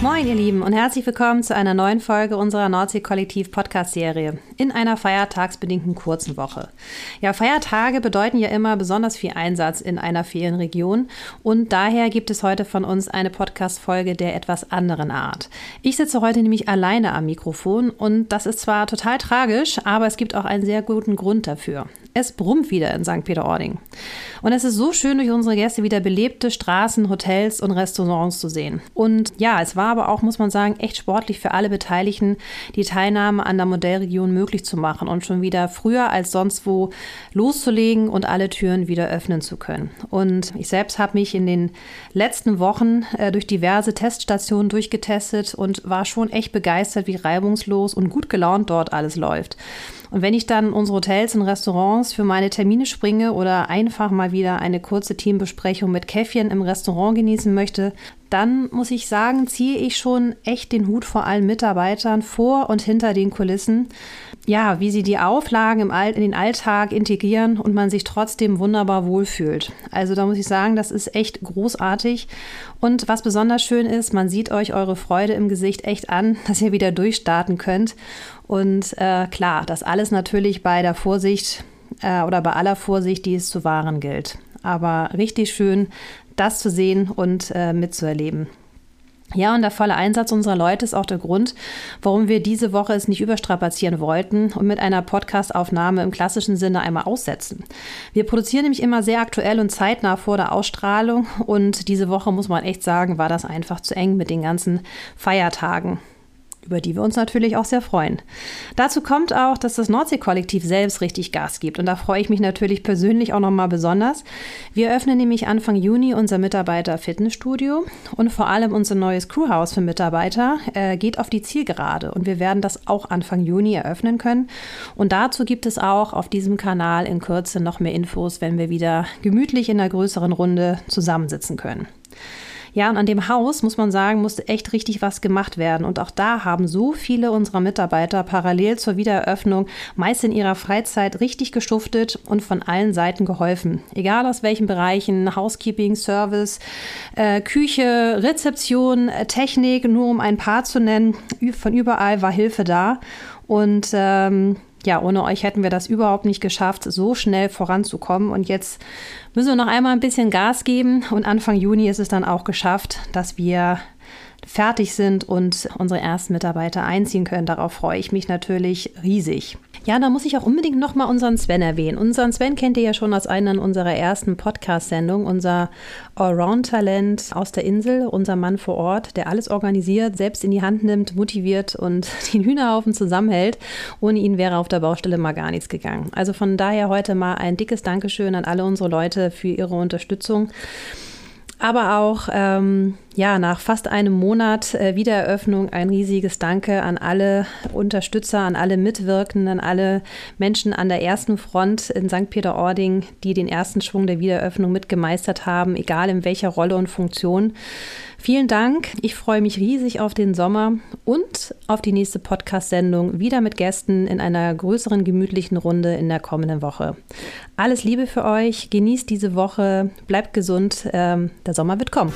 Moin, ihr Lieben, und herzlich willkommen zu einer neuen Folge unserer Nordsee-Kollektiv-Podcast-Serie in einer feiertagsbedingten kurzen Woche. Ja, Feiertage bedeuten ja immer besonders viel Einsatz in einer Ferienregion und daher gibt es heute von uns eine Podcast-Folge der etwas anderen Art. Ich sitze heute nämlich alleine am Mikrofon und das ist zwar total tragisch, aber es gibt auch einen sehr guten Grund dafür. Es brummt wieder in St. Peter-Ording. Und es ist so schön, durch unsere Gäste wieder belebte Straßen, Hotels und Restaurants zu sehen. Und ja, es war aber auch, muss man sagen, echt sportlich für alle Beteiligten, die Teilnahme an der Modellregion möglich zu machen und schon wieder früher als sonst wo loszulegen und alle Türen wieder öffnen zu können. Und ich selbst habe mich in den letzten Wochen äh, durch diverse Teststationen durchgetestet und war schon echt begeistert, wie reibungslos und gut gelaunt dort alles läuft. Und wenn ich dann unsere Hotels und Restaurants für meine Termine springe oder einfach mal wieder eine kurze Teambesprechung mit Käffchen im Restaurant genießen möchte, dann muss ich sagen, ziehe ich schon echt den Hut vor allen Mitarbeitern vor und hinter den Kulissen. Ja, wie sie die Auflagen im All in den Alltag integrieren und man sich trotzdem wunderbar wohlfühlt. Also da muss ich sagen, das ist echt großartig. Und was besonders schön ist, man sieht euch eure Freude im Gesicht echt an, dass ihr wieder durchstarten könnt. Und äh, klar, das alles natürlich bei der Vorsicht äh, oder bei aller Vorsicht, die es zu wahren gilt. Aber richtig schön, das zu sehen und äh, mitzuerleben. Ja, und der volle Einsatz unserer Leute ist auch der Grund, warum wir diese Woche es nicht überstrapazieren wollten und mit einer Podcastaufnahme im klassischen Sinne einmal aussetzen. Wir produzieren nämlich immer sehr aktuell und zeitnah vor der Ausstrahlung und diese Woche muss man echt sagen, war das einfach zu eng mit den ganzen Feiertagen über die wir uns natürlich auch sehr freuen. Dazu kommt auch, dass das Nordsee-Kollektiv selbst richtig Gas gibt und da freue ich mich natürlich persönlich auch nochmal besonders. Wir öffnen nämlich Anfang Juni unser Mitarbeiter-Fitnessstudio und vor allem unser neues Crewhaus für Mitarbeiter äh, geht auf die Zielgerade und wir werden das auch Anfang Juni eröffnen können. Und dazu gibt es auch auf diesem Kanal in Kürze noch mehr Infos, wenn wir wieder gemütlich in einer größeren Runde zusammensitzen können. Ja, und an dem Haus, muss man sagen, musste echt richtig was gemacht werden. Und auch da haben so viele unserer Mitarbeiter parallel zur Wiedereröffnung meist in ihrer Freizeit richtig geschuftet und von allen Seiten geholfen. Egal aus welchen Bereichen, Housekeeping, Service, äh, Küche, Rezeption, äh, Technik, nur um ein paar zu nennen. Von überall war Hilfe da. Und ähm, ja, ohne euch hätten wir das überhaupt nicht geschafft, so schnell voranzukommen. Und jetzt müssen wir noch einmal ein bisschen Gas geben. Und Anfang Juni ist es dann auch geschafft, dass wir fertig sind und unsere ersten Mitarbeiter einziehen können. Darauf freue ich mich natürlich riesig. Ja, da muss ich auch unbedingt nochmal unseren Sven erwähnen. Unseren Sven kennt ihr ja schon aus einer unserer ersten Podcast-Sendungen. Unser Allround-Talent aus der Insel, unser Mann vor Ort, der alles organisiert, selbst in die Hand nimmt, motiviert und den Hühnerhaufen zusammenhält. Ohne ihn wäre auf der Baustelle mal gar nichts gegangen. Also von daher heute mal ein dickes Dankeschön an alle unsere Leute für ihre Unterstützung aber auch ähm, ja nach fast einem Monat äh, Wiedereröffnung ein riesiges Danke an alle Unterstützer, an alle Mitwirkenden, an alle Menschen an der ersten Front in St. Peter-Ording, die den ersten Schwung der Wiedereröffnung mitgemeistert haben, egal in welcher Rolle und Funktion. Vielen Dank. Ich freue mich riesig auf den Sommer und auf die nächste Podcast-Sendung wieder mit Gästen in einer größeren gemütlichen Runde in der kommenden Woche. Alles Liebe für euch. Genießt diese Woche. Bleibt gesund. Ähm, der Sommer wird kommen.